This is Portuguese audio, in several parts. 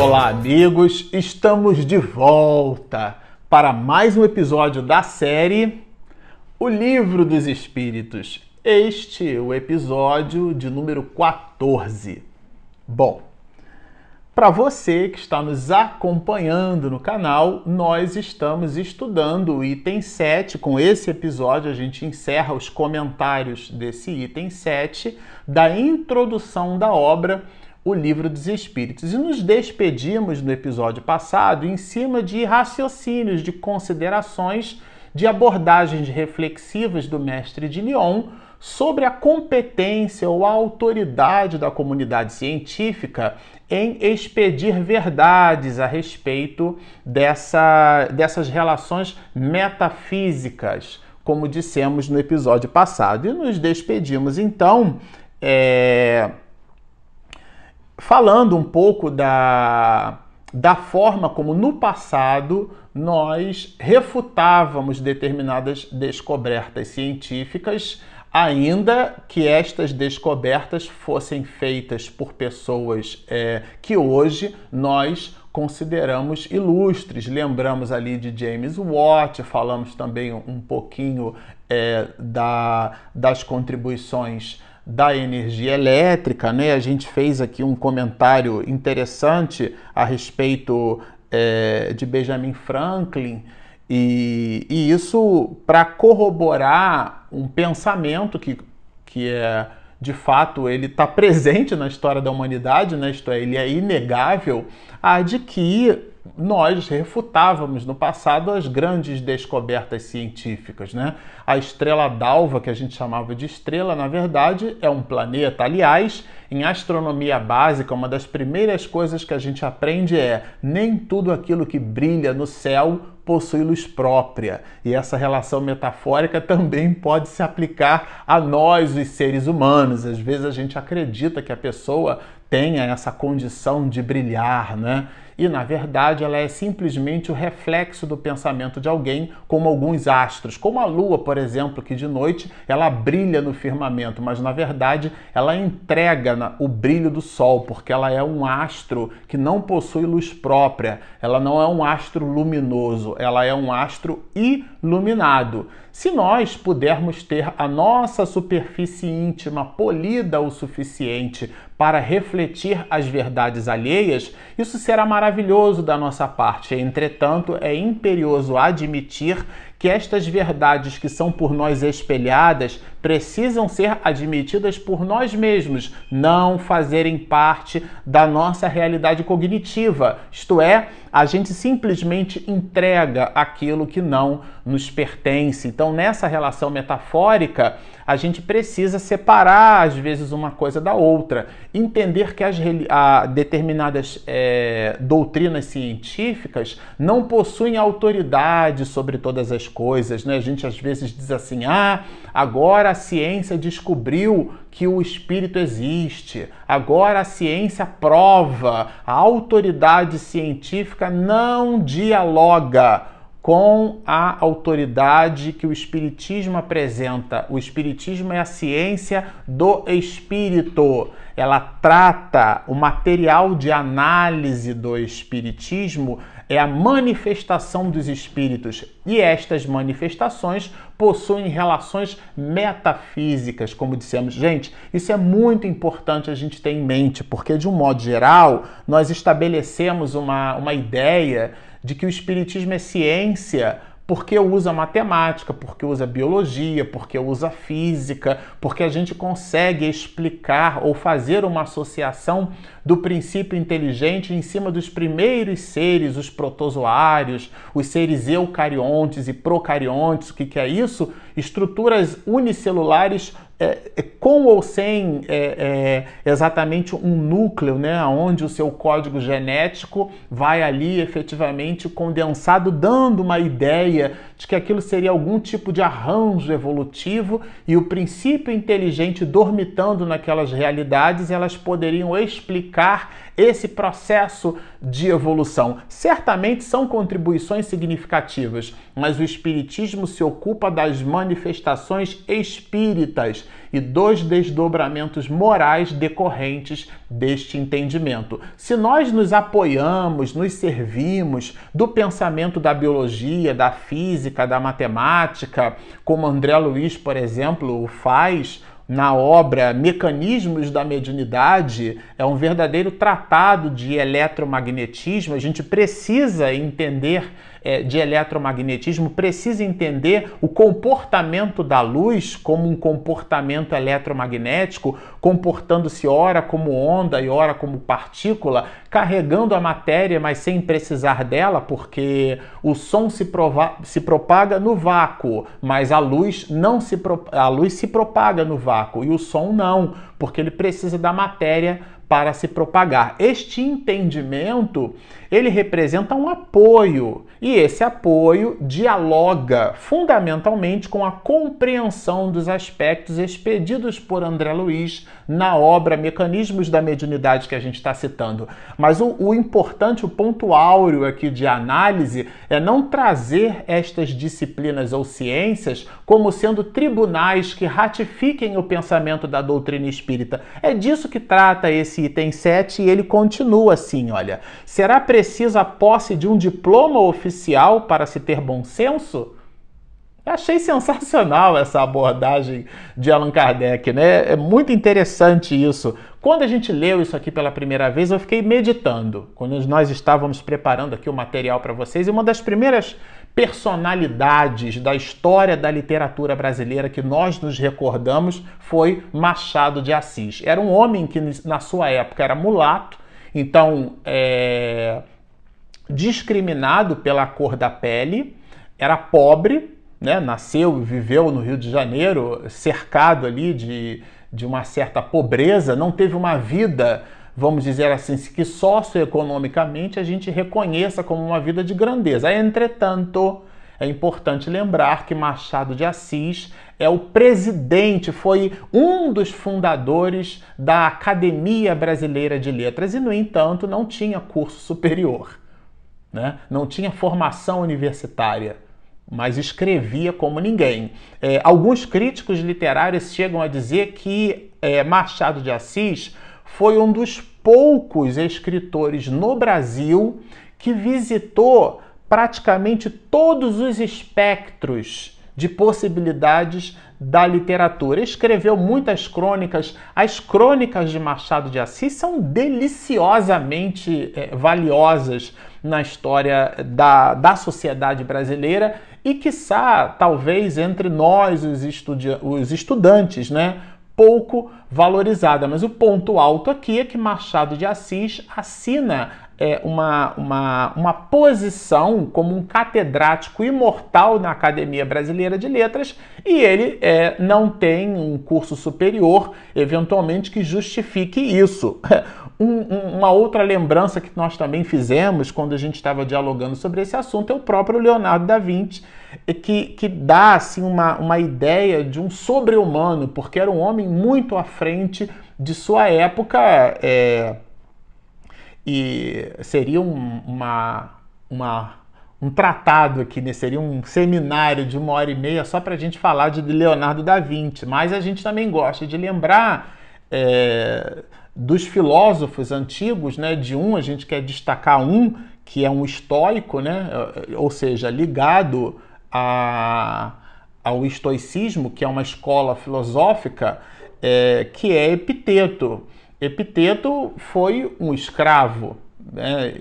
Olá, amigos! Estamos de volta para mais um episódio da série O Livro dos Espíritos. Este é o episódio de número 14. Bom, para você que está nos acompanhando no canal, nós estamos estudando o item 7. Com esse episódio, a gente encerra os comentários desse item 7 da introdução da obra O Livro dos Espíritos. E nos despedimos no episódio passado em cima de raciocínios, de considerações, de abordagens reflexivas do mestre de Lyon sobre a competência ou a autoridade da comunidade científica em expedir verdades a respeito dessa, dessas relações metafísicas, como dissemos no episódio passado. E nos despedimos então é, falando um pouco da, da forma como no passado nós refutávamos determinadas descobertas científicas ainda que estas descobertas fossem feitas por pessoas é, que hoje nós consideramos ilustres. Lembramos ali de James Watt, falamos também um pouquinho é, da, das contribuições da energia elétrica, né? A gente fez aqui um comentário interessante a respeito é, de Benjamin Franklin e, e isso para corroborar um pensamento que, que é de fato ele está presente na história da humanidade, né? isto é, ele é inegável, a de que nós refutávamos no passado as grandes descobertas científicas. Né? A estrela d'alva, que a gente chamava de estrela, na verdade é um planeta. Aliás, em astronomia básica, uma das primeiras coisas que a gente aprende é nem tudo aquilo que brilha no céu possui luz própria. E essa relação metafórica também pode se aplicar a nós, os seres humanos. Às vezes a gente acredita que a pessoa tenha essa condição de brilhar, né? E, na verdade, ela é simplesmente o reflexo do pensamento de alguém, como alguns astros, como a lua, por exemplo, que de noite ela brilha no firmamento, mas na verdade ela entrega o brilho do sol, porque ela é um astro que não possui luz própria, ela não é um astro luminoso, ela é um astro iluminado. Se nós pudermos ter a nossa superfície íntima polida o suficiente para refletir as verdades alheias, isso será maravilhoso da nossa parte. Entretanto, é imperioso admitir que estas verdades que são por nós espelhadas precisam ser admitidas por nós mesmos, não fazerem parte da nossa realidade cognitiva. Isto é, a gente simplesmente entrega aquilo que não nos pertence. Então, nessa relação metafórica, a gente precisa separar, às vezes, uma coisa da outra. Entender que as a, determinadas é, doutrinas científicas não possuem autoridade sobre todas as coisas. Né? A gente, às vezes, diz assim: ah, agora a ciência descobriu que o espírito existe, agora a ciência prova, a autoridade científica não dialoga com a autoridade que o Espiritismo apresenta. O Espiritismo é a ciência do espírito. Ela trata o material de análise do Espiritismo é a manifestação dos espíritos e estas manifestações possuem relações metafísicas, como dissemos. Gente, isso é muito importante a gente ter em mente, porque de um modo geral nós estabelecemos uma, uma ideia de que o Espiritismo é ciência porque usa matemática, porque usa biologia, porque usa física, porque a gente consegue explicar ou fazer uma associação do princípio inteligente em cima dos primeiros seres, os protozoários, os seres eucariontes e procariontes. O que, que é isso? Estruturas unicelulares é, é, com ou sem é, é, exatamente um núcleo, né, onde o seu código genético vai ali efetivamente condensado, dando uma ideia de que aquilo seria algum tipo de arranjo evolutivo e o princípio inteligente dormitando naquelas realidades, elas poderiam explicar explicar esse processo de evolução. Certamente são contribuições significativas, mas o Espiritismo se ocupa das manifestações espíritas e dos desdobramentos morais decorrentes deste entendimento. Se nós nos apoiamos, nos servimos do pensamento da biologia, da física, da matemática, como André Luiz, por exemplo, faz, na obra Mecanismos da Mediunidade, é um verdadeiro tratado de eletromagnetismo. A gente precisa entender é, de eletromagnetismo precisa entender o comportamento da luz como um comportamento eletromagnético, comportando-se ora como onda e ora como partícula, carregando a matéria, mas sem precisar dela, porque o som se, se propaga no vácuo, mas a luz não se a luz se propaga no vácuo e o som não, porque ele precisa da matéria para se propagar. Este entendimento, ele representa um apoio, e esse apoio dialoga fundamentalmente com a compreensão dos aspectos expedidos por André Luiz na obra Mecanismos da Mediunidade que a gente está citando. Mas o, o importante, o ponto áureo aqui de análise é não trazer estas disciplinas ou ciências como sendo tribunais que ratifiquem o pensamento da doutrina espírita. É disso que trata esse item 7 e ele continua assim, olha. Será preciso a posse de um diploma oficial para se ter bom senso? Achei sensacional essa abordagem de Allan Kardec, né? É muito interessante isso. Quando a gente leu isso aqui pela primeira vez, eu fiquei meditando. Quando nós estávamos preparando aqui o material para vocês, e uma das primeiras personalidades da história da literatura brasileira que nós nos recordamos foi Machado de Assis. Era um homem que, na sua época, era mulato, então é, discriminado pela cor da pele, era pobre, né, nasceu e viveu no Rio de Janeiro, cercado ali de, de uma certa pobreza, não teve uma vida, vamos dizer assim, que socioeconomicamente a gente reconheça como uma vida de grandeza. Entretanto, é importante lembrar que Machado de Assis é o presidente, foi um dos fundadores da Academia Brasileira de Letras e, no entanto, não tinha curso superior, né? não tinha formação universitária mas escrevia como ninguém. É, alguns críticos literários chegam a dizer que é, Machado de Assis foi um dos poucos escritores no Brasil que visitou praticamente todos os espectros de possibilidades da literatura. Escreveu muitas crônicas. As crônicas de Machado de Assis são deliciosamente é, valiosas na história da, da sociedade brasileira e, quiçá, talvez entre nós, os, estudi os estudantes, né? Pouco valorizada. Mas o ponto alto aqui é que Machado de Assis assina é, uma, uma, uma posição como um catedrático imortal na Academia Brasileira de Letras e ele é, não tem um curso superior, eventualmente, que justifique isso. Um, uma outra lembrança que nós também fizemos quando a gente estava dialogando sobre esse assunto é o próprio Leonardo da Vinci, que, que dá assim, uma, uma ideia de um sobre-humano, porque era um homem muito à frente de sua época é, e seria um, uma, uma, um tratado aqui, né? seria um seminário de uma hora e meia só para a gente falar de Leonardo da Vinci, mas a gente também gosta de lembrar. É, dos filósofos antigos, né, de um a gente quer destacar um que é um estoico, né, ou seja, ligado a, ao estoicismo, que é uma escola filosófica, é, que é Epiteto. Epiteto foi um escravo, né,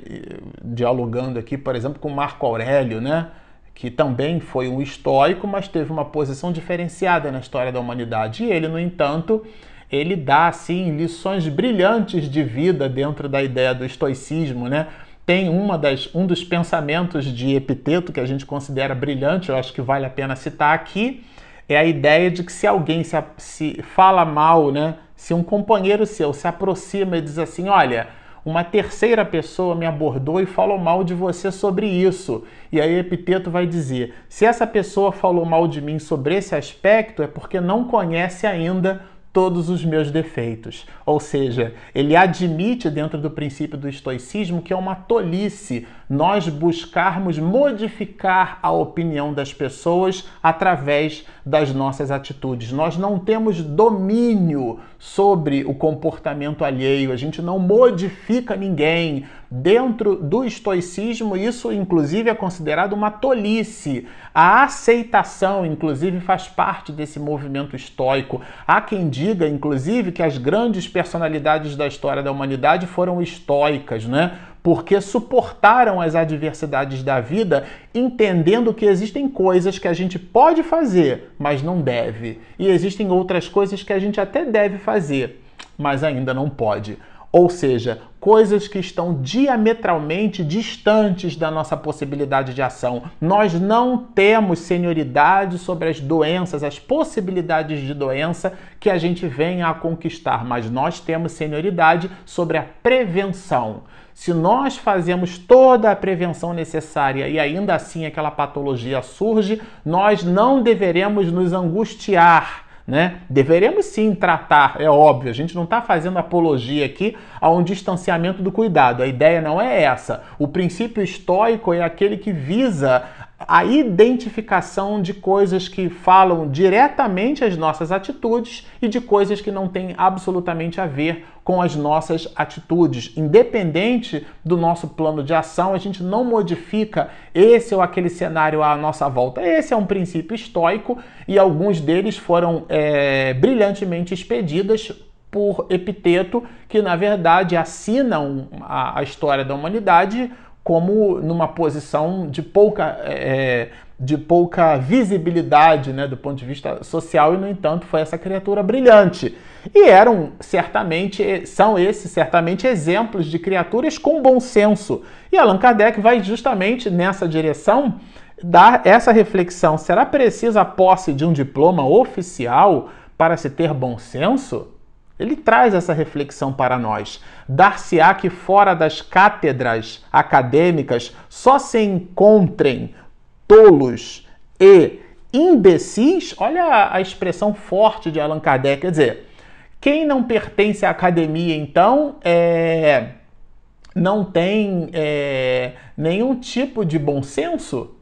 dialogando aqui, por exemplo, com Marco Aurélio, né, que também foi um estoico, mas teve uma posição diferenciada na história da humanidade. E ele, no entanto, ele dá assim lições brilhantes de vida dentro da ideia do estoicismo, né? Tem uma das, um dos pensamentos de Epiteto que a gente considera brilhante, eu acho que vale a pena citar aqui, é a ideia de que se alguém se, se fala mal, né? Se um companheiro seu se aproxima e diz assim, olha, uma terceira pessoa me abordou e falou mal de você sobre isso. E aí Epiteto vai dizer: se essa pessoa falou mal de mim sobre esse aspecto, é porque não conhece ainda todos os meus defeitos. Ou seja, ele admite dentro do princípio do estoicismo que é uma tolice nós buscarmos modificar a opinião das pessoas através das nossas atitudes. Nós não temos domínio sobre o comportamento alheio, a gente não modifica ninguém. Dentro do estoicismo, isso inclusive é considerado uma tolice. A aceitação, inclusive, faz parte desse movimento estoico. Há quem diga, inclusive, que as grandes personalidades da história da humanidade foram estoicas, né? Porque suportaram as adversidades da vida, entendendo que existem coisas que a gente pode fazer, mas não deve, e existem outras coisas que a gente até deve fazer, mas ainda não pode. Ou seja, coisas que estão diametralmente distantes da nossa possibilidade de ação. Nós não temos senioridade sobre as doenças, as possibilidades de doença que a gente venha a conquistar, mas nós temos senioridade sobre a prevenção. Se nós fazemos toda a prevenção necessária e ainda assim aquela patologia surge, nós não deveremos nos angustiar né? Deveremos sim tratar, é óbvio, a gente não está fazendo apologia aqui a um distanciamento do cuidado. A ideia não é essa. O princípio estoico é aquele que visa a identificação de coisas que falam diretamente às nossas atitudes e de coisas que não têm absolutamente a ver com as nossas atitudes. Independente do nosso plano de ação, a gente não modifica esse ou aquele cenário à nossa volta. Esse é um princípio estoico e alguns deles foram é, brilhantemente expedidas por Epiteto, que na verdade assinam a, a história da humanidade como numa posição de pouca, é, de pouca visibilidade né, do ponto de vista social, e no entanto foi essa criatura brilhante. E eram certamente, são esses certamente exemplos de criaturas com bom senso. E Allan Kardec vai justamente nessa direção dar essa reflexão: será precisa a posse de um diploma oficial para se ter bom senso? Ele traz essa reflexão para nós. Dar-se-á que fora das cátedras acadêmicas só se encontrem tolos e imbecis? Olha a expressão forte de Allan Kardec. Quer dizer, quem não pertence à academia, então, é, não tem é, nenhum tipo de bom senso?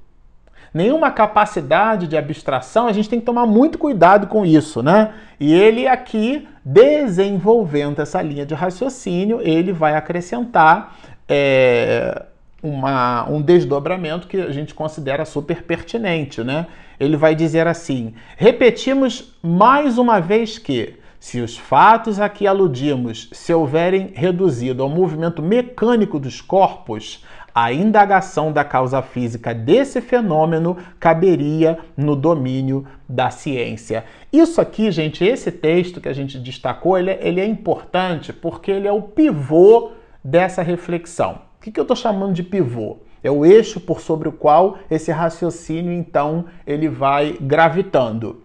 Nenhuma capacidade de abstração, a gente tem que tomar muito cuidado com isso, né? E ele aqui, desenvolvendo essa linha de raciocínio, ele vai acrescentar é, uma, um desdobramento que a gente considera super pertinente, né? Ele vai dizer assim: repetimos mais uma vez que se os fatos a que aludimos se houverem reduzido ao movimento mecânico dos corpos, a indagação da causa física desse fenômeno caberia no domínio da ciência. Isso aqui, gente, esse texto que a gente destacou, ele, é, ele é importante porque ele é o pivô dessa reflexão. O que, que eu estou chamando de pivô? É o eixo por sobre o qual esse raciocínio, então, ele vai gravitando.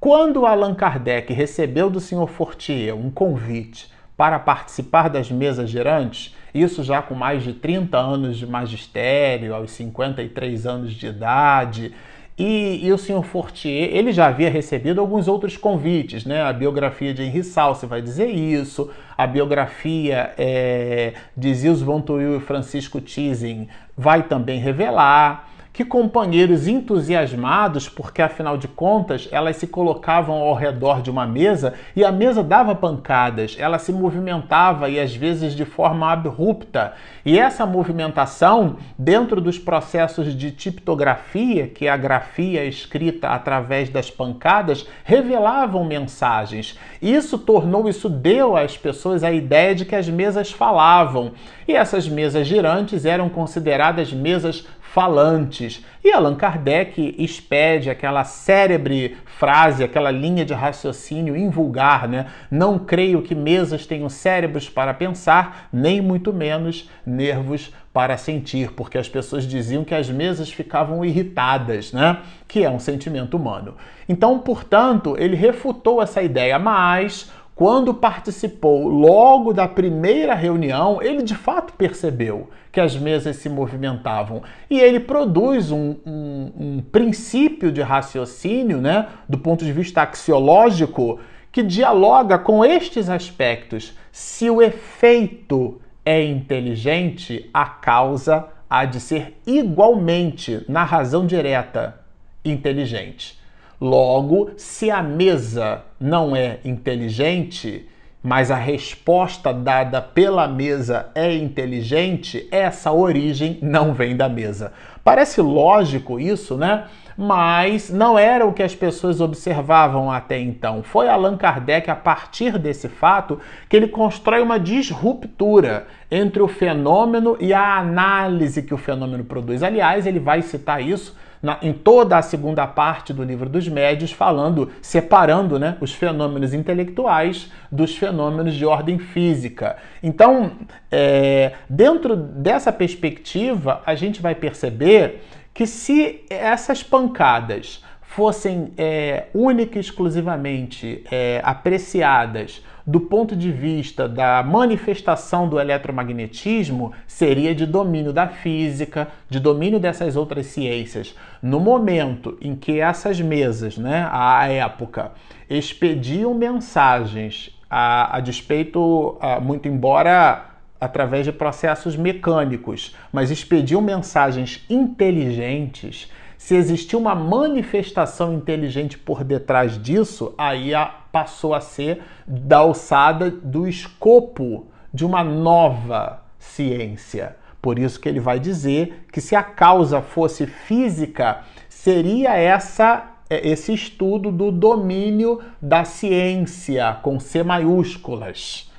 Quando Allan Kardec recebeu do Sr. Fortier um convite para participar das mesas girantes, isso já com mais de 30 anos de magistério, aos 53 anos de idade. E, e, o senhor Fortier, ele já havia recebido alguns outros convites, né? A biografia de Henri Salce vai dizer isso, a biografia é, de Zils von Tuyl e Francisco Thyssen vai também revelar que companheiros entusiasmados, porque afinal de contas elas se colocavam ao redor de uma mesa e a mesa dava pancadas, ela se movimentava e às vezes de forma abrupta. E essa movimentação, dentro dos processos de tiptografia, que é a grafia escrita através das pancadas, revelavam mensagens. Isso tornou, isso deu às pessoas a ideia de que as mesas falavam. E essas mesas girantes eram consideradas mesas falantes. E Allan Kardec expede aquela cérebre frase, aquela linha de raciocínio invulgar, né? Não creio que mesas tenham cérebros para pensar, nem muito menos nervos para sentir, porque as pessoas diziam que as mesas ficavam irritadas, né? Que é um sentimento humano. Então, portanto, ele refutou essa ideia, mas quando participou logo da primeira reunião, ele de fato percebeu que as mesas se movimentavam. E ele produz um, um, um princípio de raciocínio, né, do ponto de vista axiológico, que dialoga com estes aspectos. Se o efeito é inteligente, a causa há de ser igualmente, na razão direta, inteligente. Logo, se a mesa não é inteligente, mas a resposta dada pela mesa é inteligente, essa origem não vem da mesa. Parece lógico isso, né? Mas não era o que as pessoas observavam até então. Foi Allan Kardec, a partir desse fato, que ele constrói uma disruptura entre o fenômeno e a análise que o fenômeno produz. Aliás, ele vai citar isso na, em toda a segunda parte do livro dos médios, falando, separando né, os fenômenos intelectuais dos fenômenos de ordem física. Então, é, dentro dessa perspectiva, a gente vai perceber que se essas pancadas fossem é, única e exclusivamente é, apreciadas do ponto de vista da manifestação do eletromagnetismo, seria de domínio da física, de domínio dessas outras ciências. No momento em que essas mesas, né, à época, expediam mensagens a, a despeito, a, muito embora através de processos mecânicos, mas expediam mensagens inteligentes, se existia uma manifestação inteligente por detrás disso, aí passou a ser da alçada do escopo de uma nova ciência. Por isso que ele vai dizer que se a causa fosse física, seria essa é, esse estudo do domínio da ciência com C maiúsculas.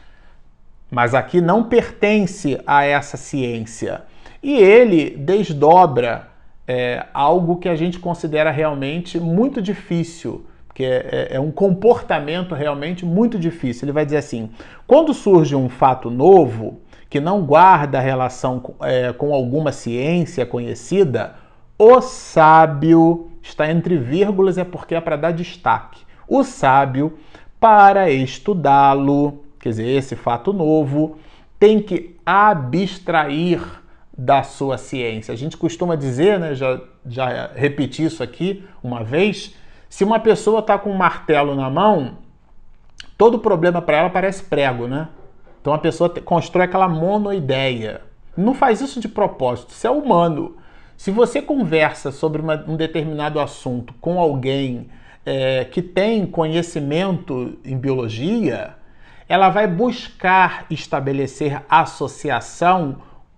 Mas aqui não pertence a essa ciência. E ele desdobra é, algo que a gente considera realmente muito difícil, que é, é, é um comportamento realmente muito difícil. Ele vai dizer assim: quando surge um fato novo que não guarda relação é, com alguma ciência conhecida, o sábio está entre vírgulas é porque é para dar destaque. O sábio, para estudá-lo, quer dizer, esse fato novo, tem que abstrair da sua ciência. A gente costuma dizer, né, já, já repeti isso aqui uma vez, se uma pessoa está com um martelo na mão, todo problema para ela parece prego, né? Então a pessoa constrói aquela monoideia. Não faz isso de propósito, isso é humano. Se você conversa sobre uma, um determinado assunto com alguém é, que tem conhecimento em biologia, ela vai buscar estabelecer associação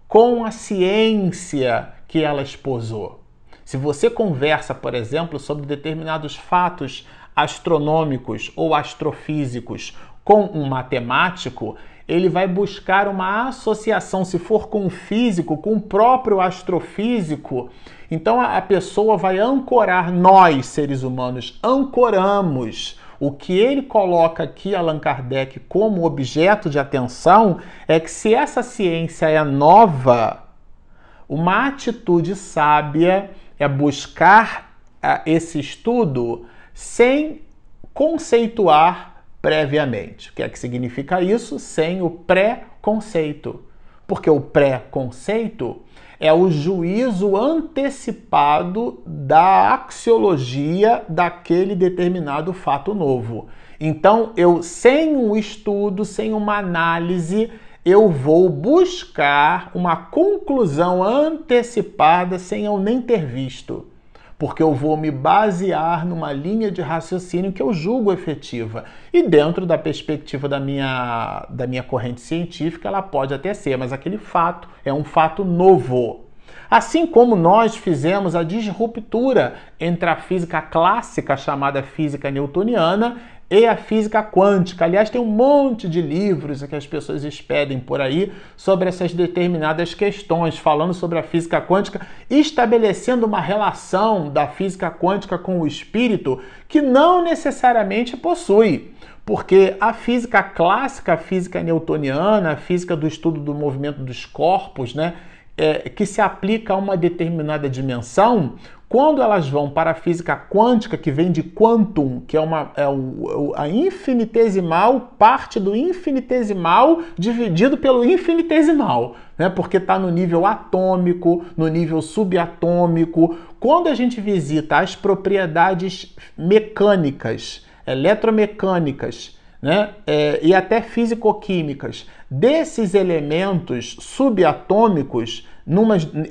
com a ciência que ela esposou. Se você conversa, por exemplo, sobre determinados fatos astronômicos ou astrofísicos com um matemático, ele vai buscar uma associação, se for com o físico, com o próprio astrofísico. Então a pessoa vai ancorar, nós, seres humanos, ancoramos o que ele coloca aqui, Allan Kardec, como objeto de atenção é que se essa ciência é nova, uma atitude sábia é buscar uh, esse estudo sem conceituar previamente. O que é que significa isso? Sem o pré-conceito. Porque o pré-conceito é o juízo antecipado da axiologia daquele determinado fato novo. Então, eu sem um estudo, sem uma análise, eu vou buscar uma conclusão antecipada sem eu nem ter visto porque eu vou me basear numa linha de raciocínio que eu julgo efetiva. E dentro da perspectiva da minha, da minha corrente científica, ela pode até ser, mas aquele fato é um fato novo. Assim como nós fizemos a disruptura entre a física clássica, chamada física newtoniana, e a física quântica. Aliás, tem um monte de livros que as pessoas expedem por aí sobre essas determinadas questões, falando sobre a física quântica, estabelecendo uma relação da física quântica com o espírito que não necessariamente possui. Porque a física clássica, a física newtoniana, a física do estudo do movimento dos corpos, né, é, que se aplica a uma determinada dimensão, quando elas vão para a física quântica, que vem de quantum, que é, uma, é o, a infinitesimal parte do infinitesimal dividido pelo infinitesimal, né? porque está no nível atômico, no nível subatômico. Quando a gente visita as propriedades mecânicas eletromecânicas né? É, e até físico-químicas desses elementos subatômicos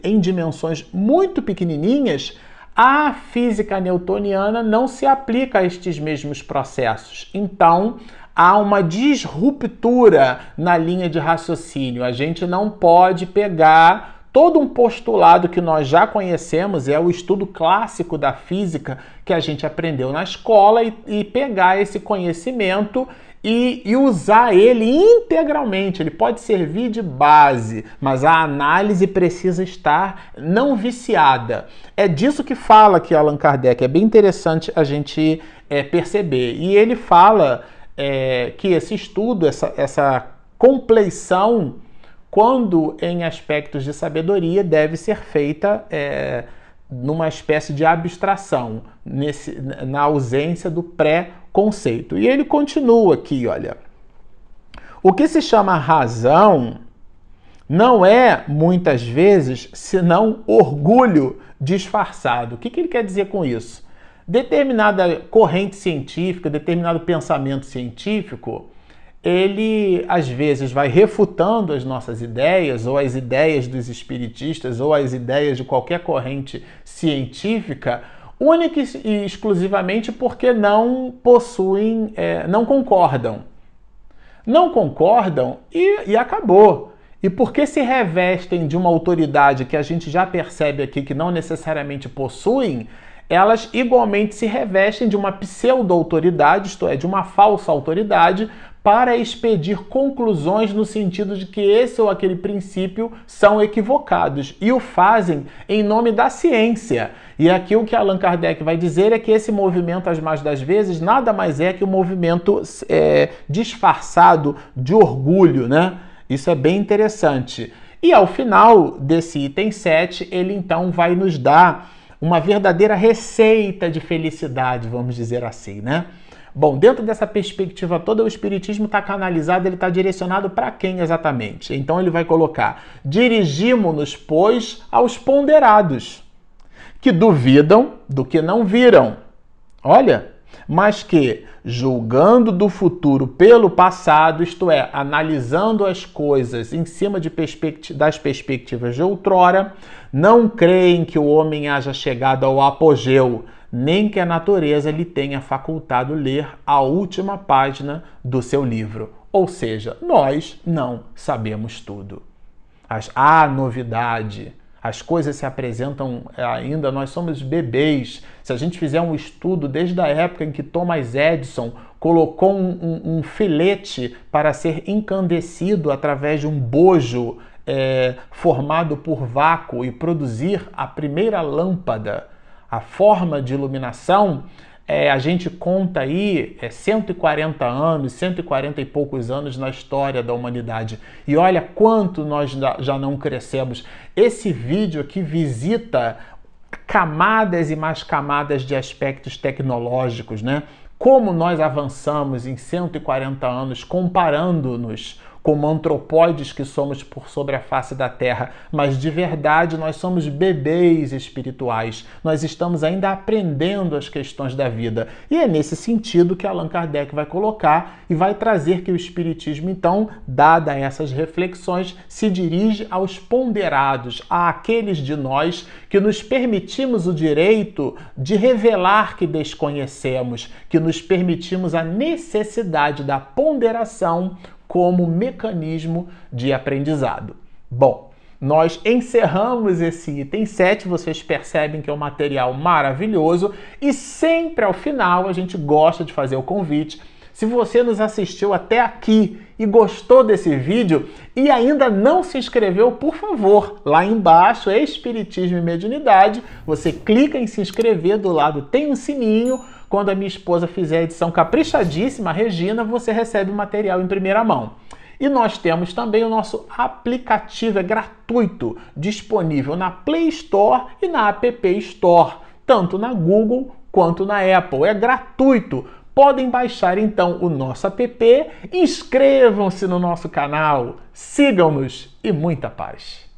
em dimensões muito pequenininhas, a física newtoniana não se aplica a estes mesmos processos. Então, há uma disruptura na linha de raciocínio. A gente não pode pegar todo um postulado que nós já conhecemos, é o estudo clássico da física que a gente aprendeu na escola, e, e pegar esse conhecimento e, e, usar ele integralmente. Ele pode servir de base, mas a análise precisa estar não viciada. É disso que fala aqui Allan Kardec. É bem interessante a gente é, perceber. E ele fala é, que esse estudo, essa, essa compleição quando em aspectos de sabedoria deve ser feita é, numa espécie de abstração, nesse, na ausência do pré-conceito. E ele continua aqui, olha. O que se chama razão não é, muitas vezes, senão orgulho disfarçado. O que, que ele quer dizer com isso? Determinada corrente científica, determinado pensamento científico, ele às vezes vai refutando as nossas ideias, ou as ideias dos espiritistas, ou as ideias de qualquer corrente científica, única e exclusivamente porque não possuem, é, não concordam. Não concordam e, e acabou. E porque se revestem de uma autoridade que a gente já percebe aqui que não necessariamente possuem, elas igualmente se revestem de uma pseudo-autoridade, isto é, de uma falsa autoridade, para expedir conclusões no sentido de que esse ou aquele princípio são equivocados e o fazem em nome da ciência. E aqui o que Allan Kardec vai dizer é que esse movimento, as mais das vezes, nada mais é que um movimento é, disfarçado de orgulho, né? Isso é bem interessante. E ao final desse item 7, ele então vai nos dar uma verdadeira receita de felicidade, vamos dizer assim, né? Bom, dentro dessa perspectiva toda, o Espiritismo está canalizado, ele está direcionado para quem exatamente? Então ele vai colocar: dirigimos-nos, pois, aos ponderados, que duvidam do que não viram. Olha, mas que, julgando do futuro pelo passado, isto é, analisando as coisas em cima perspecti das perspectivas de outrora, não creem que o homem haja chegado ao apogeu nem que a natureza lhe tenha facultado ler a última página do seu livro. Ou seja, nós não sabemos tudo. Há novidade, as coisas se apresentam ainda, nós somos bebês. Se a gente fizer um estudo desde a época em que Thomas Edison colocou um, um, um filete para ser incandescido através de um bojo é, formado por vácuo e produzir a primeira lâmpada a forma de iluminação, é, a gente conta aí é, 140 anos, 140 e poucos anos na história da humanidade. E olha quanto nós já não crescemos. Esse vídeo aqui visita camadas e mais camadas de aspectos tecnológicos, né? Como nós avançamos em 140 anos comparando-nos como antropóides que somos por sobre a face da terra, mas de verdade nós somos bebês espirituais. Nós estamos ainda aprendendo as questões da vida. E é nesse sentido que Allan Kardec vai colocar e vai trazer que o espiritismo então, dada essas reflexões, se dirige aos ponderados, àqueles de nós que nos permitimos o direito de revelar que desconhecemos, que nos permitimos a necessidade da ponderação como mecanismo de aprendizado. Bom, nós encerramos esse item 7, vocês percebem que é um material maravilhoso e sempre ao final a gente gosta de fazer o convite. Se você nos assistiu até aqui e gostou desse vídeo e ainda não se inscreveu, por favor, lá embaixo, Espiritismo e Mediunidade, você clica em se inscrever, do lado tem um sininho, quando a minha esposa fizer a edição caprichadíssima, Regina, você recebe o material em primeira mão. E nós temos também o nosso aplicativo, é gratuito, disponível na Play Store e na App Store, tanto na Google quanto na Apple. É gratuito. Podem baixar então o nosso app, inscrevam-se no nosso canal, sigam-nos e muita paz.